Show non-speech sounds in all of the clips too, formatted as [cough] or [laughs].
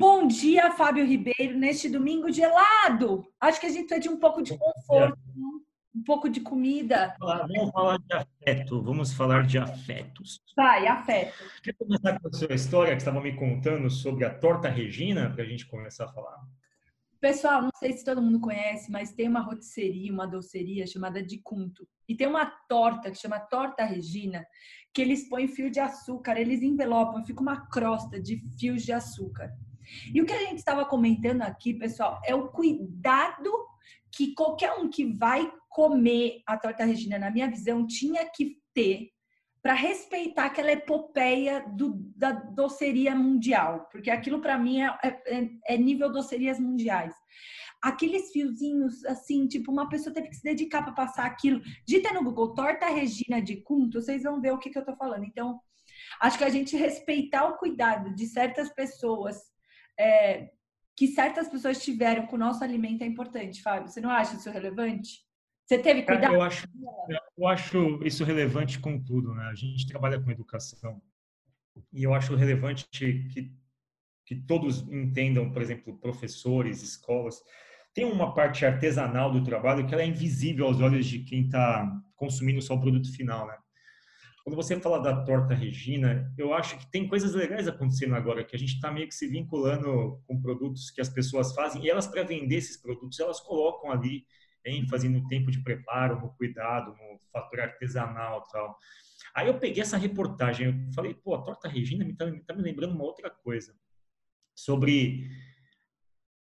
Bom dia, Fábio Ribeiro, neste domingo gelado. Acho que a gente precisa de um pouco de conforto, um pouco de comida. Vamos falar de afeto, vamos falar de afetos. Vai, afeto. Quer começar com a sua história que estava me contando sobre a torta Regina, para a gente começar a falar? Pessoal, não sei se todo mundo conhece, mas tem uma rotisserie, uma doceria chamada de Cunto. E tem uma torta que chama Torta Regina, que eles põem fio de açúcar, eles envelopam, fica uma crosta de fios de açúcar. E o que a gente estava comentando aqui, pessoal, é o cuidado que qualquer um que vai comer a torta Regina, na minha visão, tinha que ter para respeitar aquela epopeia do, da doceria mundial, porque aquilo para mim é, é, é, nível docerias mundiais. Aqueles fiozinhos, assim, tipo, uma pessoa teve que se dedicar para passar aquilo. Dita no Google, torta Regina de Cunto, vocês vão ver o que, que eu tô falando. Então, acho que a gente respeitar o cuidado de certas pessoas, é, que certas pessoas tiveram com o nosso alimento é importante, Fábio. Você não acha isso relevante? Você teve cuidado? Eu acho, eu acho isso relevante com tudo, né? A gente trabalha com educação e eu acho relevante que, que todos entendam, por exemplo, professores, escolas, tem uma parte artesanal do trabalho que ela é invisível aos olhos de quem está consumindo só o produto final, né? Quando você fala da torta Regina, eu acho que tem coisas legais acontecendo agora, que a gente está meio que se vinculando com produtos que as pessoas fazem, e elas, para vender esses produtos, elas colocam ali ênfase no tempo de preparo, no cuidado, no fator artesanal tal. Aí eu peguei essa reportagem, eu falei, pô, a torta Regina me está tá me lembrando uma outra coisa, sobre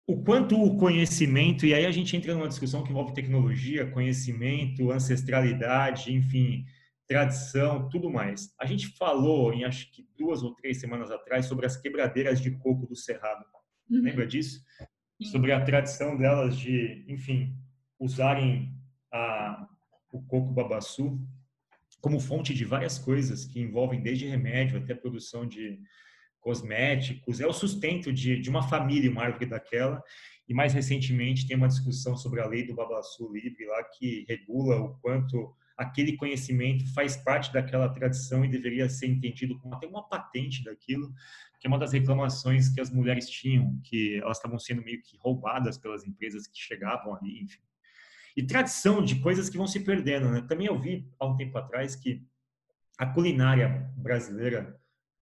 o quanto o conhecimento, e aí a gente entra numa discussão que envolve tecnologia, conhecimento, ancestralidade, enfim, tradição, tudo mais. A gente falou em acho que duas ou três semanas atrás sobre as quebradeiras de coco do Cerrado. Uhum. Lembra disso? Sobre a tradição delas de, enfim, usarem a, o coco babaçu como fonte de várias coisas que envolvem desde remédio até produção de cosméticos, é o sustento de, de uma família, uma árvore daquela. E mais recentemente tem uma discussão sobre a lei do babaçu livre lá que regula o quanto aquele conhecimento faz parte daquela tradição e deveria ser entendido como até uma patente daquilo, que é uma das reclamações que as mulheres tinham, que elas estavam sendo meio que roubadas pelas empresas que chegavam ali, enfim e tradição de coisas que vão se perdendo. Né? Também eu vi há um tempo atrás que a culinária brasileira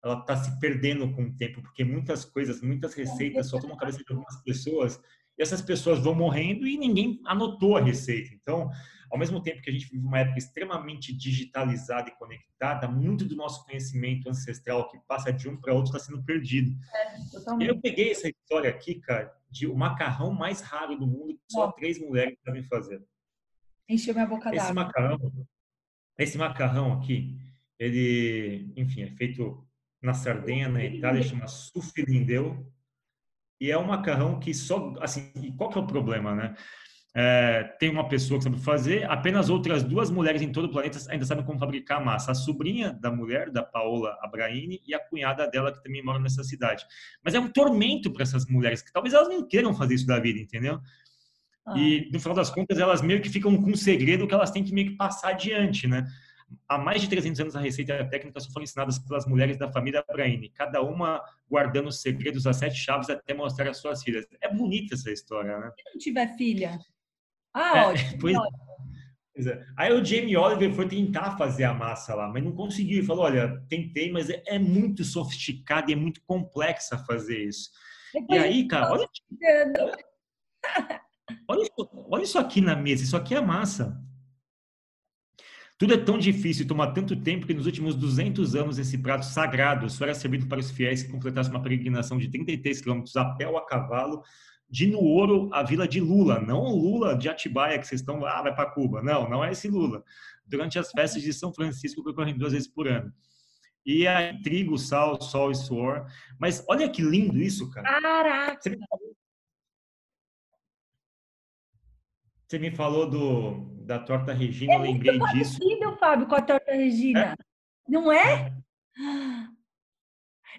ela está se perdendo com o tempo, porque muitas coisas, muitas receitas só tomam cabeça de algumas pessoas essas pessoas vão morrendo e ninguém anotou a receita. Então, ao mesmo tempo que a gente vive uma época extremamente digitalizada e conectada, muito do nosso conhecimento ancestral que passa de um para outro está sendo perdido. É, eu peguei essa história aqui, cara, de o macarrão mais raro do mundo que só três mulheres sabem fazer. Encheu minha boca d'água. Esse macarrão, esse macarrão aqui, ele, enfim, é feito na Sardenha, na Itália, chama sufilindeu. E é um macarrão que só, assim, qual que é o problema, né? É, tem uma pessoa que sabe fazer, apenas outras duas mulheres em todo o planeta ainda sabem como fabricar massa. A sobrinha da mulher, da Paola Abraini, e a cunhada dela, que também mora nessa cidade. Mas é um tormento para essas mulheres, que talvez elas não queiram fazer isso da vida, entendeu? Ah. E, no final das contas, elas meio que ficam com um segredo que elas têm que meio que passar adiante, né? Há mais de 300 anos, a receita e a técnica só foram ensinadas pelas mulheres da família Abraini, cada uma guardando os segredos, as sete chaves, até mostrar às suas filhas. É bonita essa história, né? Se não tiver filha, ah, é, ótimo. Pois, é. Aí o Jamie Oliver foi tentar fazer a massa lá, mas não conseguiu. Ele falou: olha, tentei, mas é, é muito sofisticado e é muito complexa fazer isso. Depois e aí, cara, olha, olha, isso, olha isso aqui na mesa, isso aqui é massa. Tudo é tão difícil e toma tanto tempo que nos últimos 200 anos esse prato sagrado só era servido para os fiéis que completassem uma peregrinação de 33 quilômetros a pé ou a cavalo de Nuoro a vila de Lula, não o Lula de Atibaia que vocês estão, ah, vai para Cuba. Não, não é esse Lula. Durante as festas de São Francisco que ocorrem duas vezes por ano. E aí, trigo, sal, sol e suor. Mas olha que lindo isso, cara. Caraca! Você me falou do, da torta Regina, é eu lembrei muito disso. parecido, Fábio, com a torta Regina. É? Não é?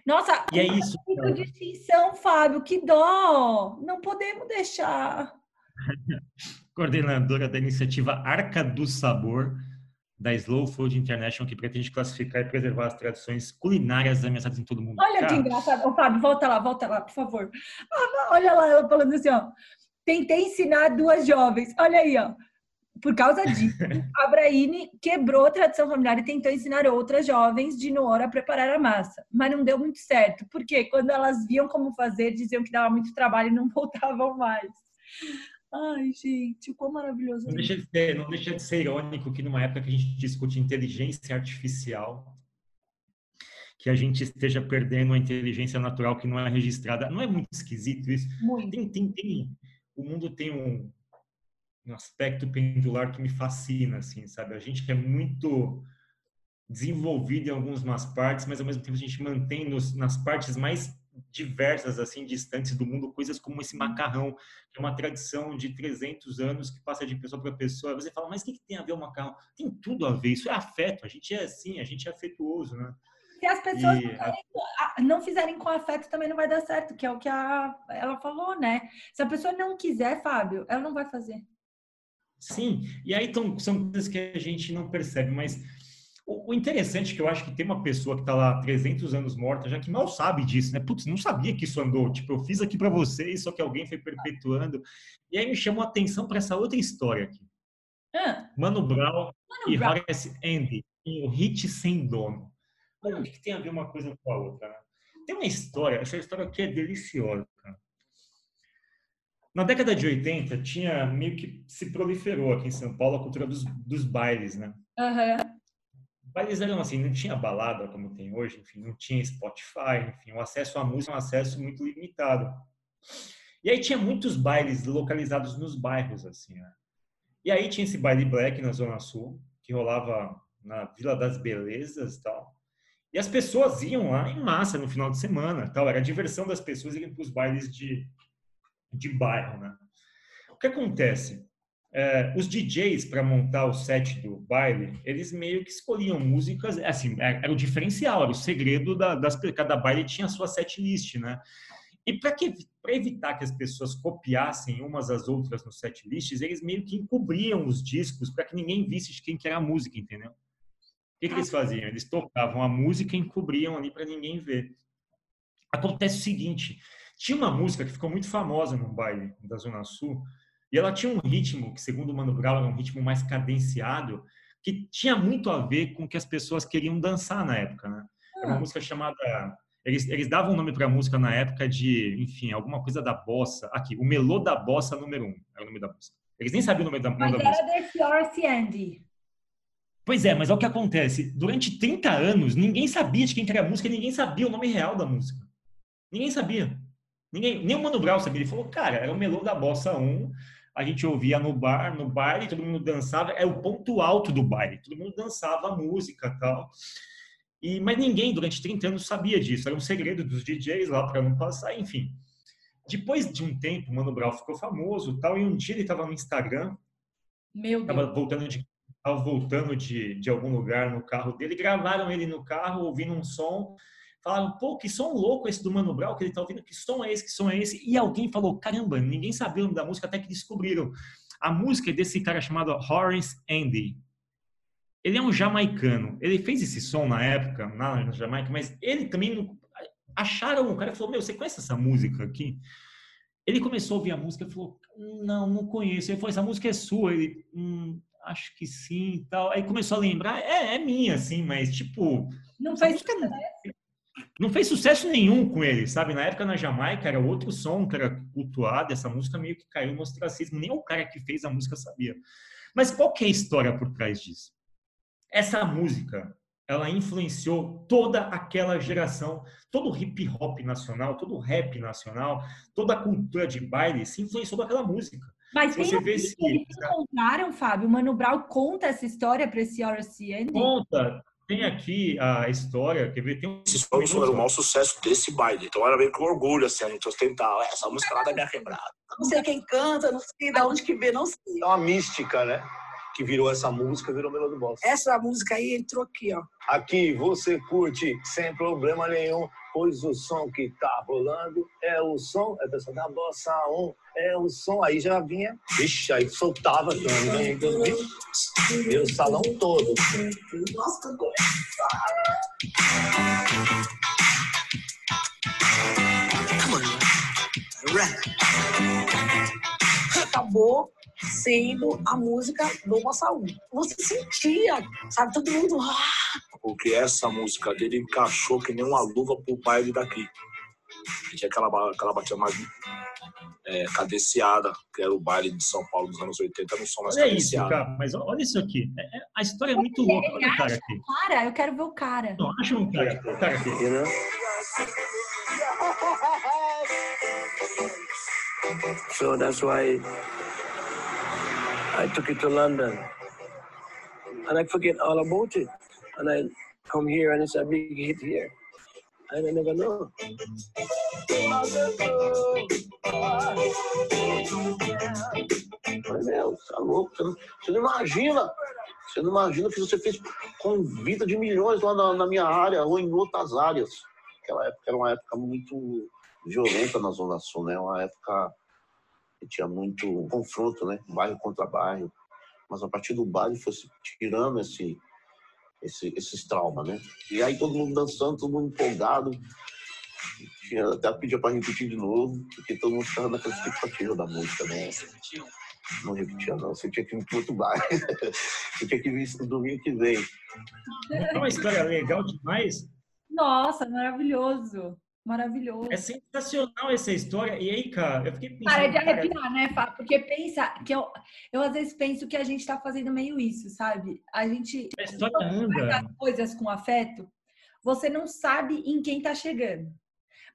Nossa, e é isso. Então. de extinção, Fábio, que dó! Não podemos deixar. Coordenadora da iniciativa Arca do Sabor, da Slow Food International, que pretende classificar e preservar as tradições culinárias ameaçadas em todo o mundo. Olha Cara. que engraçado. Ô, Fábio, volta lá, volta lá, por favor. Ah, olha lá, ela falando assim, ó. Tentei ensinar duas jovens. Olha aí, ó. Por causa disso, [laughs] a Braine quebrou a tradição familiar e tentou ensinar outras jovens de Noora a preparar a massa. Mas não deu muito certo, porque quando elas viam como fazer, diziam que dava muito trabalho e não [laughs] voltavam mais. Ai, gente, quão maravilhoso. Não deixa, de ser, não deixa de ser irônico que numa época que a gente discute inteligência artificial, que a gente esteja perdendo a inteligência natural que não é registrada. Não é muito esquisito isso? Muito. Tem, tem, tem, o mundo tem um, um aspecto pendular que me fascina, assim, sabe? A gente é muito desenvolvido em algumas partes, mas ao mesmo tempo a gente mantém nos, nas partes mais diversas, assim, distantes do mundo, coisas como esse macarrão, que é uma tradição de 300 anos que passa de pessoa para pessoa. Você fala, mas o que, que tem a ver o macarrão? Tem tudo a ver, isso é afeto, a gente é assim, a gente é afetuoso, né? Se as pessoas e, não, não, fizerem com afeto, também não vai dar certo, que é o que a, ela falou, né? Se a pessoa não quiser, Fábio, ela não vai fazer. Sim, e aí tão, são coisas que a gente não percebe, mas o, o interessante é que eu acho que tem uma pessoa que está lá 300 anos morta, já que mal sabe disso, né? Putz, não sabia que isso andou. Tipo, eu fiz aqui para vocês, só que alguém foi perpetuando. E aí me chamou a atenção para essa outra história aqui. Ah. Mano Brown Mano e Brown. Horace Andy, em O Hit Sem Dono. Que, que tem a ver uma coisa com a outra, né? Tem uma história, essa história aqui é deliciosa, cara. Na década de 80, tinha meio que se proliferou aqui em São Paulo a cultura dos, dos bailes, né? Uhum. Bailes eram assim, não tinha balada como tem hoje, enfim, não tinha Spotify, enfim, o acesso à música é um acesso muito limitado. E aí tinha muitos bailes localizados nos bairros, assim, né? E aí tinha esse baile black na Zona Sul, que rolava na Vila das Belezas e tal. E as pessoas iam lá em massa no final de semana, tal. Era a diversão das pessoas irem para os bailes de, de bairro, né? O que acontece? É, os DJs para montar o set do baile, eles meio que escolhiam músicas, assim, é, era o diferencial, era o segredo da, das cada baile tinha a sua set list, né? E para evitar que as pessoas copiassem umas às outras no set lists, eles meio que encobriam os discos para que ninguém visse de quem que era a música, entendeu? O que, que eles faziam? Eles tocavam a música e encobriam ali para ninguém ver. Acontece o seguinte: tinha uma música que ficou muito famosa no baile da Zona Sul, e ela tinha um ritmo que, segundo o Mano Brown, era um ritmo mais cadenciado, que tinha muito a ver com o que as pessoas queriam dançar na época, né? Era uma ah. música chamada eles, eles davam o nome para a música na época de, enfim, alguma coisa da bossa. Aqui, o Melô da Bossa número um, é o nome da música. Eles nem sabiam o nome da, mas da música. Mas era The Andy. Pois é, mas é o que acontece. Durante 30 anos, ninguém sabia de quem era a música, ninguém sabia o nome real da música. Ninguém sabia. Ninguém, nem o Mano Brown sabia. Ele falou, cara, era o melô da Bossa 1, a gente ouvia no bar, no baile, todo mundo dançava, é o ponto alto do baile, todo mundo dançava a música tal. E, mas ninguém durante 30 anos sabia disso, era um segredo dos DJs lá para não passar, enfim. Depois de um tempo, o Mano Brown ficou famoso tal, e um dia ele estava no Instagram, Meu Deus. voltando de estava voltando de, de algum lugar no carro dele, gravaram ele no carro, ouvindo um som, falaram, pô, que som louco esse do Mano Brown que ele tá ouvindo, que som é esse, que som é esse? E alguém falou, caramba, ninguém sabia o nome da música até que descobriram. A música é desse cara chamado Horace Andy. Ele é um jamaicano. Ele fez esse som na época, na Jamaica, mas ele também acharam, o cara falou, meu, você conhece essa música aqui? Ele começou a ouvir a música e falou, não, não conheço. Ele falou, essa música é sua. Ele, hum, acho que sim tal. Aí começou a lembrar, é, é minha, assim, mas tipo... Não fez música, não fez sucesso nenhum com ele, sabe? Na época na Jamaica era outro som que era cultuado, essa música meio que caiu no ostracismo, nem o cara que fez a música sabia. Mas qual que é a história por trás disso? Essa música, ela influenciou toda aquela geração, todo o hip hop nacional, todo o rap nacional, toda a cultura de baile se influenciou daquela música. Mas tem você vê eles encontraram, Fábio? O Mano Brown conta essa história para esse RCN? Conta, tem aqui a história, quer ver? Tem um... Esse era o maior sucesso desse baile. Então era meio que um orgulho, assim, a gente ostentava. Essa música lá da minha quebrada. Não sei quem canta, não sei de onde que vê, não sei. É uma mística, né? Que virou essa música, virou Melody Boss. Essa música aí entrou aqui, ó. Aqui você curte sem problema nenhum, pois o som que tá rolando é o som, é da bossa 1, é o som. Aí já vinha, vixe, aí soltava e o salão todo. Nossa, Acabou sendo a música do Bossa 1. Você sentia, sabe, todo mundo... Ah! Porque essa música dele encaixou que nem uma luva pro baile daqui. Tinha aquela, aquela batida mais é, cadenciada, que era o baile de São Paulo dos anos 80, no som mais Olha isso, cadenciado. cara. Mas olha isso aqui. É- é- a história é muito louca. Olha o cara aqui. Cara, eu quero ver o cara. Não, acha um cara, o cara aqui. So that's why I took it to London. And I forget all about it. And I come here and it's a big hit here. And I never know. Falei, meu, tá louco? Você não, você não imagina. Você não imagina o que você fez com vida de milhões lá na, na minha área ou em outras áreas. Aquela época era uma época muito violenta na Zona Sul, né? Uma época que tinha muito confronto, né? Bairro contra bairro. Mas a partir do baile foi se tirando esse, esse, esses traumas, né? E aí todo mundo dançando, todo mundo empolgado. Tinha- Até pedia para repetir de novo, porque todo mundo ficava naquela expectativa da música, né? Não repetia, não. Você tinha que vir para outro bairro. [laughs] Você tinha que vir no domingo que vem. É uma história legal demais. Nossa, maravilhoso. Maravilhoso. É sensacional essa história. E aí, cara, eu fiquei pensando. Para de cara, arrepiar, né, Fá? Porque pensa que eu, eu às vezes penso que a gente tá fazendo meio isso, sabe? A gente a história faz anda. as coisas com afeto, você não sabe em quem tá chegando.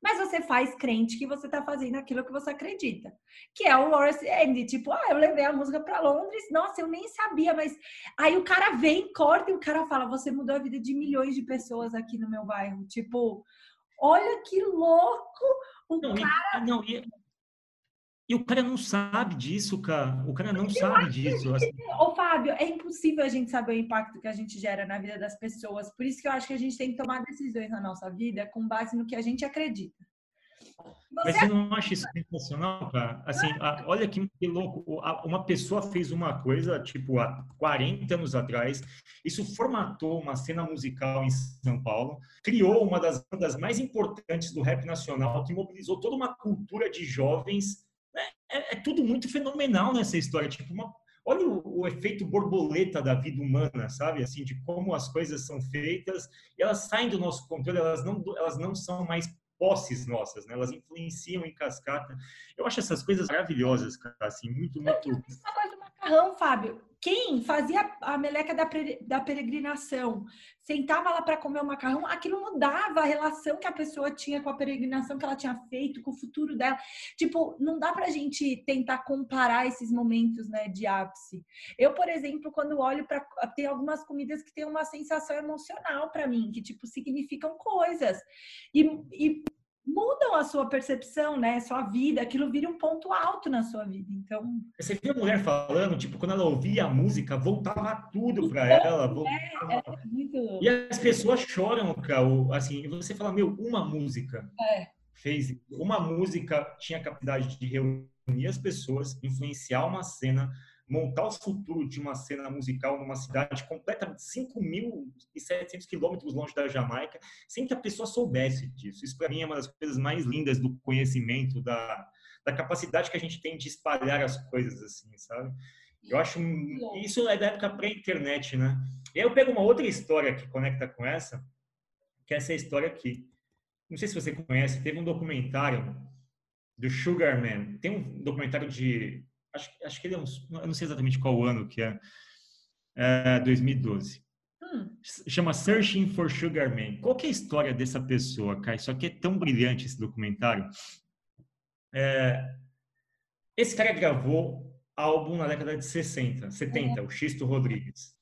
Mas você faz crente que você tá fazendo aquilo que você acredita. Que é o Lawrence Andy. Tipo, ah, eu levei a música pra Londres. Nossa, eu nem sabia, mas... Aí o cara vem, corta e o cara fala, você mudou a vida de milhões de pessoas aqui no meu bairro. Tipo, olha que louco! O Não, cara... e, não, e, e o cara não sabe disso, cara. O cara não sabe disso. assim. Ô, Fábio, é impossível a gente saber o impacto que a gente gera na vida das pessoas. Por isso que eu acho que a gente tem que tomar decisões na nossa vida com base no que a gente acredita. Mas Você você não acha isso sensacional, cara? Assim, a- olha que, que louco. A- Uma pessoa fez uma coisa, tipo, há 40 anos atrás. Isso formatou uma cena musical em São Paulo. Criou uma das bandas mais importantes do rap nacional, que mobilizou toda uma cultura de jovens. É, é tudo muito fenomenal nessa história. Tipo, uma, olha o, o efeito borboleta da vida humana, sabe? Assim, de como as coisas são feitas. E elas saem do nosso controle, elas não, elas não são mais posses nossas, né? Elas influenciam em cascata. Eu acho essas coisas maravilhosas, cara, assim, muito, muito. Essa coisa do macarrão, Fábio. Quem fazia a meleca da, da peregrinação, sentava lá para comer o macarrão, aquilo mudava a relação que a pessoa tinha com a peregrinação que ela tinha feito, com o futuro dela. Tipo, não dá pra gente tentar comparar esses momentos, né, de ápice. Eu, por exemplo, quando olho para tem algumas comidas que têm uma sensação emocional para mim, que tipo significam coisas. E, e mudam a sua percepção, né? Sua vida, aquilo vira um ponto alto na sua vida. Então, Você vê a mulher falando, tipo, quando ela ouvia a música, voltava tudo para ela. voltava- é muito. E as pessoas choram, cara. Assim, e você fala, meu, uma música É. fez. Uma música tinha a capacidade de reunir as pessoas, influenciar uma cena, montar o futuro de uma cena musical numa cidade completamente 5.700 quilômetros longe da Jamaica, sem que a pessoa soubesse disso. Isso, para mim, é uma das coisas mais lindas do conhecimento, da, da capacidade que a gente tem de espalhar as coisas, assim, sabe? Eu acho. Isso é da época pré-internet, né? E aí eu pego uma outra história que conecta com essa, que é essa história aqui. Não sei se você conhece, teve um documentário do Sugar Man. Tem um documentário de. Acho, acho que ele é um. Eu não sei exatamente qual ano que é. é 2012. Hum, Chama Searching for Sugar Man. Qual que é a história dessa pessoa, cara? Isso aqui é tão brilhante, esse documentário. É, esse cara gravou álbum na década de 60, 70, o Xisto Rodrigues.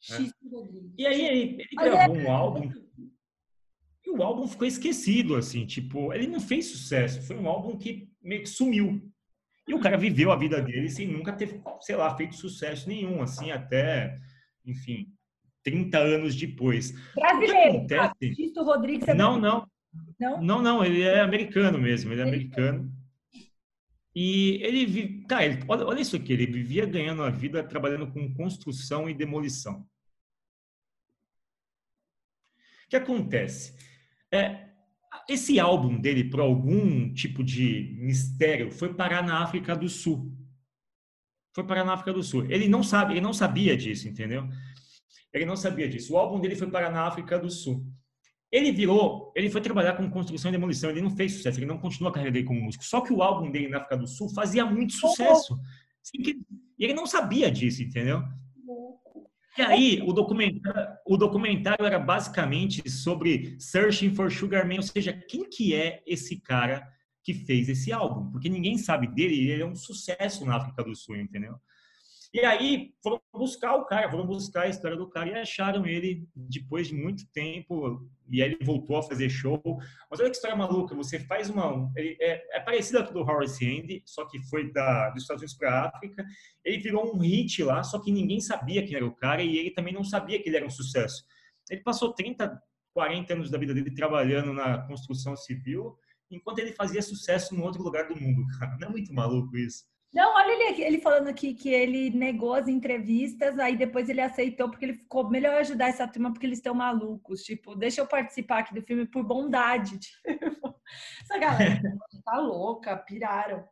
X Rodrigues. E aí ele, ele gravou é- um álbum e o álbum ficou esquecido, assim, tipo, ele não fez sucesso, foi um álbum que meio que sumiu. E o cara viveu a vida dele sem nunca ter, sei lá, feito sucesso nenhum, assim, até, enfim, 30 anos depois. Brasileiro. O que acontece? Xisto Rodrigues é Não, não, Não? não, não, ele é americano mesmo, ele é Americano. americano. E ele vive, cara, ele- olha, olha isso aqui, ele vivia ganhando a vida trabalhando com construção e demolição. O que acontece? É, esse álbum dele, por algum tipo de mistério, foi parar na África do Sul. Foi parar na África do Sul. Ele não sabe, ele não sabia disso, entendeu? Ele não sabia disso. O álbum dele foi parar na África do Sul. Ele virou, ele foi trabalhar com construção e demolição, ele não fez sucesso, ele não continuou a carreira dele como músico. Só que o álbum dele na África do Sul fazia muito sucesso. E ele não sabia disso, entendeu? E aí, o documentário, o documentário era basicamente sobre Searching for Sugar Man, ou seja, quem que é esse cara que fez esse álbum? Porque ninguém sabe dele, e ele é um sucesso na África do Sul, entendeu? E aí foram buscar o cara, foram buscar a história do cara e acharam ele depois de muito tempo. E aí ele voltou a fazer show. Mas olha que história maluca, você faz uma. é, é parecido com do Horace Andy, só que foi da, dos Estados Unidos para a África. Ele virou um hit lá, só que ninguém sabia quem era o cara e ele também não sabia que ele era um sucesso. Ele passou 30, 40 anos da vida dele trabalhando na construção civil, enquanto ele fazia sucesso em outro lugar do mundo, cara. Não é muito maluco isso? Não, olha ele, ele falando aqui que ele negou as entrevistas, aí depois ele aceitou porque ele ficou melhor ajudar essa turma porque eles estão malucos. Tipo, deixa eu participar aqui do filme por bondade. [laughs] Tipo, essa galera [laughs] tá louca, piraram.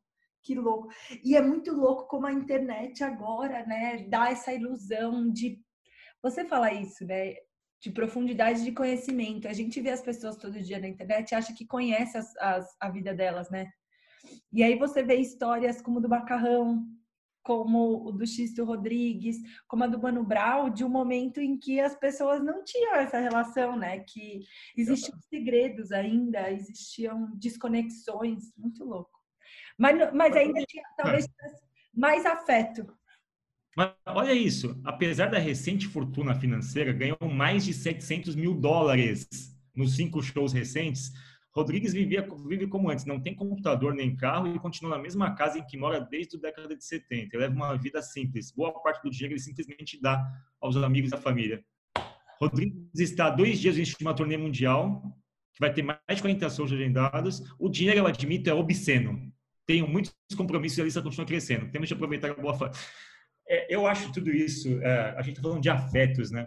Que louco. E é muito louco como a internet agora, né, dá essa ilusão de. Você fala isso, né? De profundidade de conhecimento. A gente vê as pessoas todo dia na internet e acha que conhece as, as- a vida delas, né? E aí você vê histórias como do Macarrão, como o do Xisto Rodrigues, como a do Mano Brown, de um momento em que as pessoas não tinham essa relação, né? Que existiam segredos ainda, existiam desconexões, muito louco. Mas, mas ainda tinha, talvez, tivesse mais afeto. Mas olha isso, apesar da recente fortuna financeira, ganhou mais de 700 mil dólares nos cinco shows recentes. Rodrigues vivia, vive como antes, não tem computador nem carro e continua na mesma casa em que mora desde a década de 70. Ele leva uma vida simples. Boa parte do dinheiro ele simplesmente dá aos amigos da família. Rodrigues está há dois dias de uma turnê mundial, que vai ter mais de 40 shows agendados. O dinheiro, eu admito, é obsceno. Tenho muitos compromissos e a lista continua crescendo. Temos de aproveitar a boa fase. É, eu acho tudo isso, é, a gente está falando de afetos, né?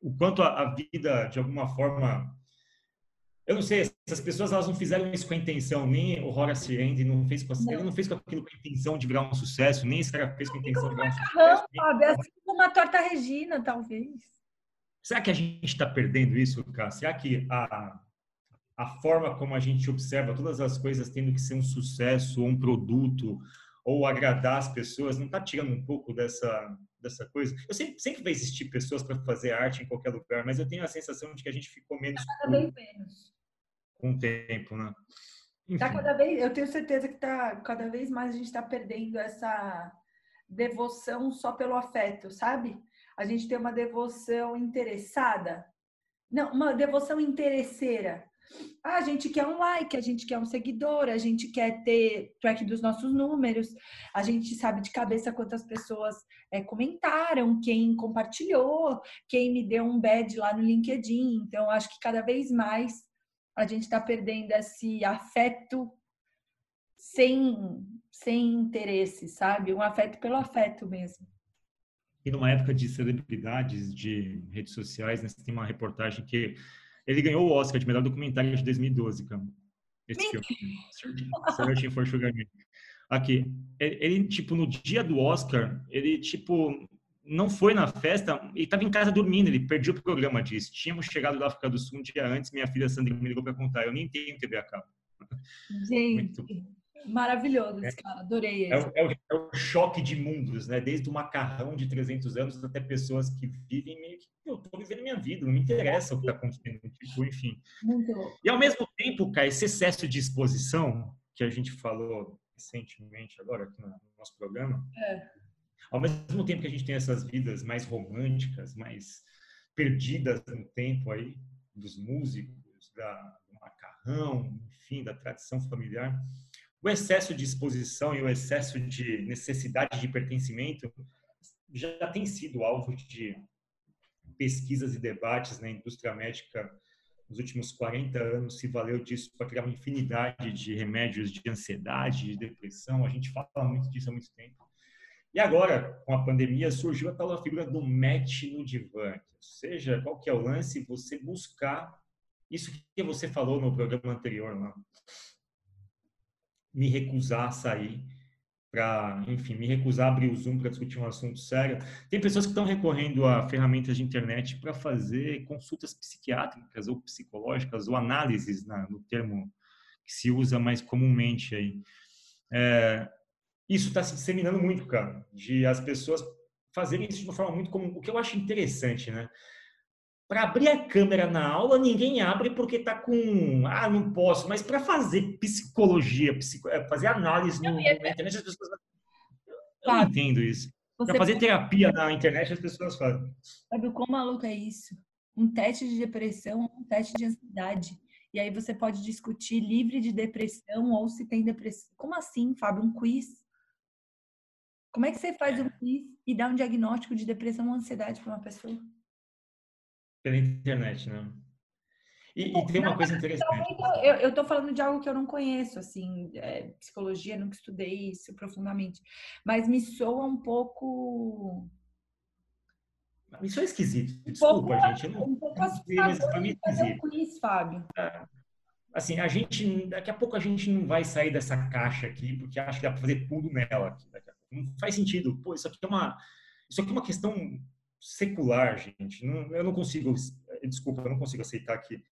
O quanto a, a, vida, de alguma forma. Eu não sei, essas pessoas elas não fizeram isso com a intenção, nem o Horace Andy não fez com, não. ele não fez com aquilo com a intenção de virar um sucesso, nem esse cara fez com a intenção de virar um sucesso. Sabe? Assim como a torta Regina, talvez. Será que a gente está perdendo isso, cara? Será que a, a forma como a gente observa todas as coisas tendo que ser um sucesso ou um produto ou agradar as pessoas, não está tirando um pouco dessa dessa coisa? Eu sempre, sempre vai existir pessoas para fazer arte em qualquer lugar, mas eu tenho a sensação de que a gente ficou menos cada vez menos com o tempo, né? Tá cada vez, eu tenho certeza que tá cada vez mais a gente está perdendo essa devoção só pelo afeto, sabe? A gente tem uma devoção interessada, não, uma devoção interesseira. Ah, a gente quer um like, a gente quer um seguidor, a gente quer ter track dos nossos números, a gente sabe de cabeça quantas pessoas é, comentaram, quem compartilhou, quem me deu um badge lá no LinkedIn. Então, acho que cada vez mais a gente está perdendo esse afeto sem, sem interesse, sabe? Um afeto pelo afeto mesmo. E numa época de celebridades, de redes sociais, né, tem uma reportagem que ele ganhou o Oscar de melhor documentário de 2012, cara. Esse filme. Searching for Sugar Man. Aqui. Ele, tipo, no dia do Oscar, ele, tipo, não foi na festa e estava em casa dormindo. Ele perdeu o programa disso. Tínhamos chegado da África do Sul um dia antes. Minha filha Sandra me ligou para contar. Eu nem tenho TV a cabo. Gente, Muito... maravilhoso esse cara. Adorei ele. É, é, o, é, o, choque de mundos, né? Desde o macarrão de 300 anos até pessoas que vivem meio que eu tô vivendo minha vida, não me interessa o que está acontecendo, tipo, enfim. Muito. E ao mesmo tempo, cara, esse excesso de exposição que a gente falou recentemente agora aqui no nosso programa, é. Ao mesmo tempo que a gente tem essas vidas mais românticas, mais perdidas no tempo aí, dos músicos, da, do macarrão, enfim, da tradição familiar, o excesso de exposição e o excesso de necessidade de pertencimento já tem sido alvo de pesquisas e debates na indústria médica nos últimos 40 anos se valeu disso para criar uma infinidade de remédios de ansiedade, de depressão. A gente fala muito disso há muito tempo. E agora, com a pandemia, surgiu a tal figura do match no divã. Ou seja, qual que é o lance? Você buscar isso que você falou no programa anterior, lá. me recusar a sair para, enfim, me recusar a abrir o Zoom para discutir um assunto sério. Tem pessoas que estão recorrendo a ferramentas de internet para fazer consultas psiquiátricas ou psicológicas ou análises, na, no termo que se usa mais comumente aí. É, isso está se disseminando muito, cara, de as pessoas fazerem isso de uma forma muito comum. O que eu acho interessante, né? Para abrir a câmera na aula, ninguém abre porque está com. Ah, não posso. Mas para fazer psicologia, psico, é, fazer análise no, na internet, as pessoas. Eu não entendo isso. Para fazer terapia na internet, as pessoas fazem. Sabe o quão maluco é isso? Um teste de depressão, um teste de ansiedade. E aí você pode discutir livre de depressão ou se tem depressão. Como assim, Fábio? Um quiz? Como é que você faz um quiz e dá um diagnóstico de depressão ou ansiedade para uma pessoa? pela internet, né? E, e tem uma coisa interessante. Eu estou falando de algo que eu não conheço, assim, é, psicologia, nunca estudei isso profundamente, mas me soa um pouco. Me soa esquisito, desculpa, pouco, gente. Eu não, um pouco assustador mim esquisito. Isso, Fábio. É, assim, a gente, daqui a pouco a gente não vai sair dessa caixa aqui, porque acho que dá para fazer tudo nela. Aqui, não faz sentido. Pô, isso aqui é uma, isso aqui é uma questão secular, gente. Não, eu não consigo, desculpa, eu não consigo aceitar que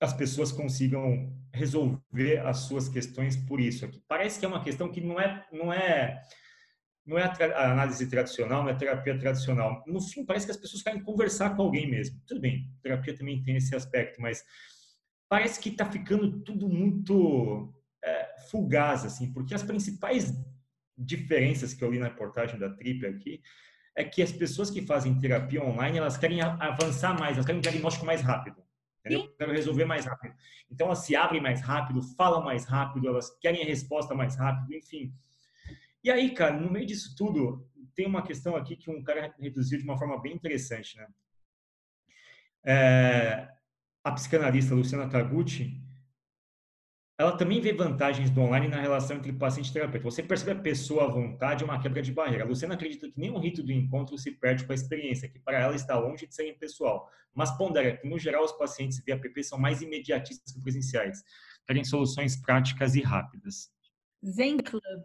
as pessoas consigam resolver as suas questões por isso aqui. Parece que é uma questão que não é, não é, não é a, análise tradicional, não é terapia tradicional. No fim, parece que as pessoas querem conversar com alguém mesmo. Tudo bem, terapia também tem esse aspecto, mas parece que está ficando tudo muito é, fugaz, assim, porque as principais diferenças que eu li na reportagem da Trip aqui é que as pessoas que fazem terapia online, elas querem avançar mais, elas querem um diagnóstico mais rápido. Entendeu? Querem resolver mais rápido. Então, elas se abrem mais rápido, falam mais rápido, elas querem a resposta mais rápido, enfim. E aí, cara, no meio disso tudo, tem uma questão aqui que um cara reduziu de uma forma bem interessante, né? É, a psicanalista Luciana Taguchi, ela também vê vantagens do online na relação entre paciente e terapeuta. Você percebe a pessoa à vontade, é uma quebra de barreira. A Luciana acredita que nenhum rito do encontro se perde com a experiência, que para ela está longe de ser impessoal. Mas pondera que, no geral, os pacientes via app são mais imediatistas que presenciais. Querem soluções práticas e rápidas. Zen Club.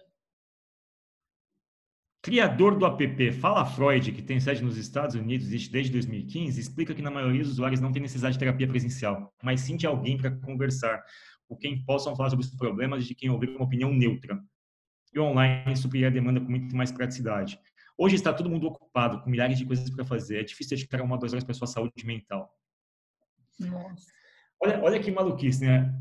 Criador do app Fala Freud, que tem sede nos Estados Unidos desde 2015, explica que na maioria dos usuários não tem necessidade de terapia presencial, mas sim de alguém para conversar ou quem possam falar sobre os problemas de quem ouvir uma opinião neutra. E o online supriria a demanda com muito mais praticidade. Hoje está todo mundo ocupado, com milhares de coisas para fazer. É difícil dedicar uma, duas horas para a sua saúde mental. Nossa. Olha, olha que maluquice, né?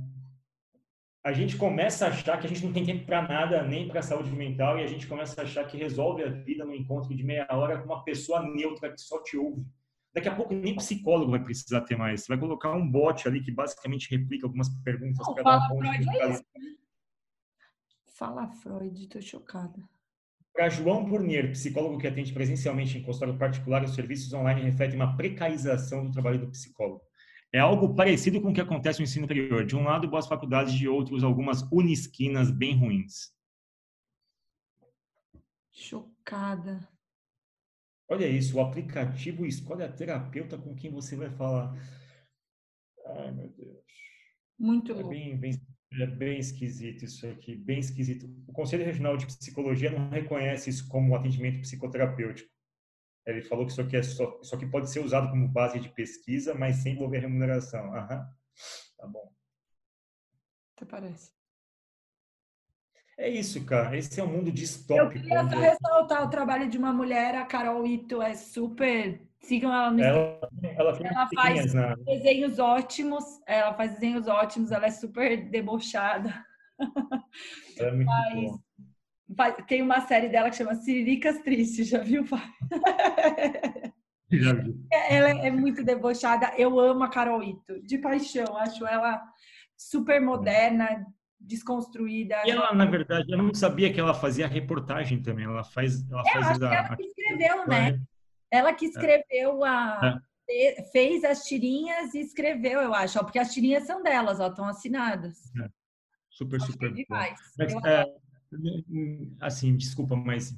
A gente começa a achar que a gente não tem tempo para nada, nem para a saúde mental, e a gente começa a achar que resolve a vida no encontro de meia hora com uma pessoa neutra que só te ouve. Daqui a pouco nem psicólogo vai precisar ter mais. Você vai colocar um bot ali que basicamente replica algumas perguntas para dar um ponto de né? Fala Freud, estou chocada. Para João Burnier, psicólogo que atende presencialmente em consultório particular, os serviços online refletem uma precarização do trabalho do psicólogo. É algo parecido com o que acontece no ensino superior. De um lado, boas faculdades, de outros, algumas unisquinas bem ruins. Chocada. Olha isso, o aplicativo escolhe a terapeuta com quem você vai falar. Ai, meu Deus. Muito é bem, bem, é bem esquisito isso aqui, bem esquisito. O Conselho Regional de Psicologia não reconhece isso como atendimento psicoterapêutico. Ele falou que isso aqui, é só, isso aqui pode ser usado como base de pesquisa, mas sem envolver remuneração. Aham, tá bom. Até parece. É isso, cara. Esse é um mundo distópico. Eu queria só ressaltar o trabalho de uma mulher, a Carol Ito, é super. Sigam ela no Ela, ela, ela faz na... desenhos ótimos, ela faz desenhos ótimos, ela é super debochada. Ela é muito boa. Faz- Tem uma série dela que chama Siriricas Tristes, já viu, Fábio? [laughs] Já vi. Ela é muito debochada. Eu amo a Carol Ito, de paixão. Acho ela super moderna, desconstruída. E ela, na verdade, eu não sabia que ela fazia reportagem também. Ela faz, ela Eu faz a- ela que escreveu, né? Ela que escreveu a. Fez as tirinhas e escreveu, eu acho, ó, porque as tirinhas são delas, ó, estão assinadas. super, Acho super é boa. demais. Mas, é, assim, desculpa, mas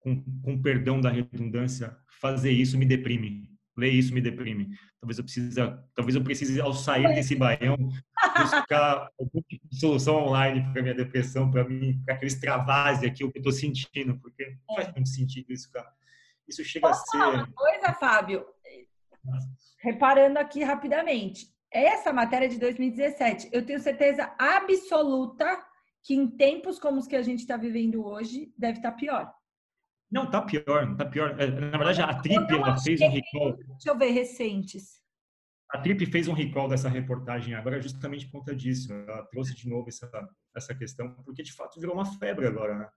com, com perdão da redundância, fazer isso me deprime. Ler isso me deprime. Talvez eu precise, talvez eu precise ao sair desse baião buscar algum tipo de solução online para minha depressão, para mim, para aquele extravase aqui o que eu estou sentindo, porque não faz muito sentido isso, cara. Isso chega a Posso falar ser uma coisa, Fábio? Reparando aqui rapidamente. Essa matéria é de 2017. Eu tenho certeza absoluta que em tempos como os que a gente está vivendo hoje, deve estar pior. Não tá pior, não tá pior. É, Na verdade, a Trip ela fez um recall Deixa eu ver, recentes. A Trip fez um recall dessa reportagem agora justamente por conta disso. Ela trouxe de novo essa, essa questão, porque de fato virou uma febre agora, né?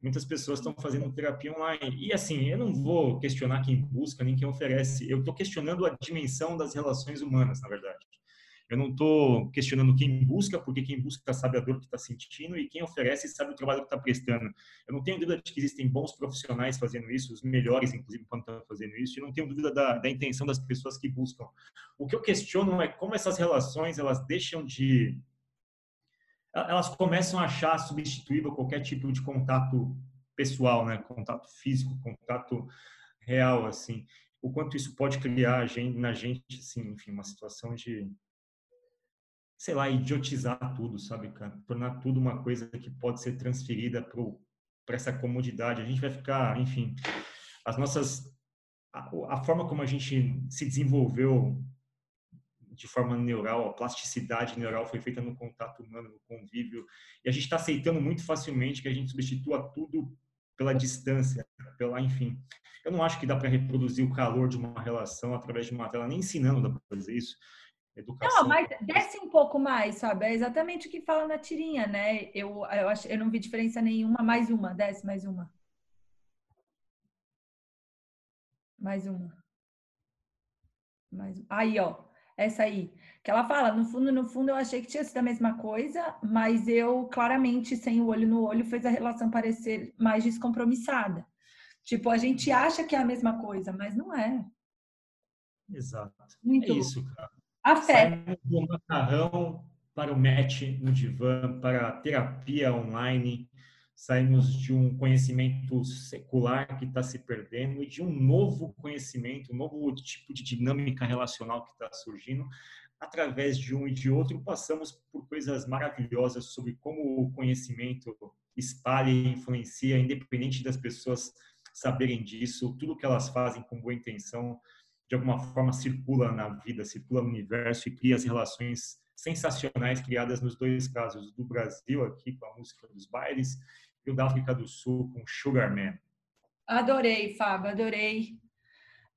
Muitas pessoas estão fazendo terapia online. E assim, eu não vou questionar quem busca nem quem oferece. Eu estou questionando a dimensão das relações humanas, na verdade. Eu não estou questionando quem busca, porque quem busca sabe a dor que está sentindo e quem oferece sabe o trabalho que está prestando. Eu não tenho dúvida de que existem bons profissionais fazendo isso, os melhores, inclusive, quando estão fazendo isso, e não tenho dúvida da, da intenção das pessoas que buscam. O que eu questiono é como essas relações elas deixam de elas começam a achar substituível qualquer tipo de contato pessoal, né? Contato físico, contato real, assim. O quanto isso pode criar na gente, assim, enfim, uma situação de, sei lá, idiotizar tudo, sabe, cara? Tornar tudo uma coisa que pode ser transferida para essa comodidade. A gente vai ficar, enfim, as nossas a, a forma como a gente se desenvolveu de forma neural, a plasticidade neural foi feita no contato humano, no convívio, e a gente está aceitando muito facilmente que a gente substitua tudo pela distância, pela, enfim. Eu não acho que dá para reproduzir o calor de uma relação através de uma tela, nem ensinando dá para fazer isso. Educação. Não, mas desce um pouco mais, sabe? É exatamente o que fala na tirinha, né? Eu, eu, acho, eu não vi diferença nenhuma. Mais uma, desce mais uma. Mais uma. Mais... Aí, ó. Essa aí. Que ela fala, no fundo, no fundo, eu achei que tinha sido a mesma coisa, mas eu, claramente, sem o olho no olho, fez a relação parecer mais descompromissada. Tipo, a gente acha que é a mesma coisa, mas não é. Exato. Muito é isso, cara. Afeto. Saímos do macarrão para o match no divã, para a terapia online, saímos de um conhecimento secular que está se perdendo e de um novo conhecimento, um novo tipo de dinâmica relacional que está surgindo. Através de um e de outro, passamos por coisas maravilhosas sobre como o conhecimento espalha e influencia, independente das pessoas saberem disso, tudo que elas fazem com boa intenção, de alguma forma circula na vida, circula no universo e cria as relações sensacionais criadas nos dois casos, do Brasil aqui com a música dos bailes e o da África do Sul com Sugar Man. Adorei, Fábio, adorei.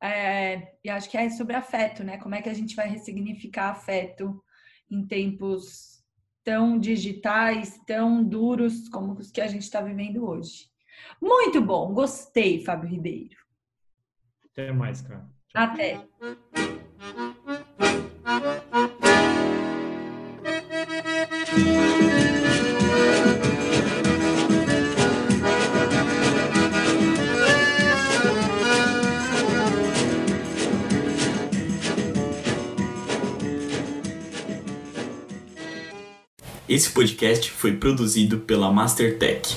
É, e acho que é sobre afeto, né? Como é que a gente vai ressignificar afeto em tempos tão digitais, tão duros como os que a gente está vivendo hoje. Muito bom, gostei, Fábio Ribeiro. Até mais, cara. Até. Esse podcast foi produzido pela Mastertech.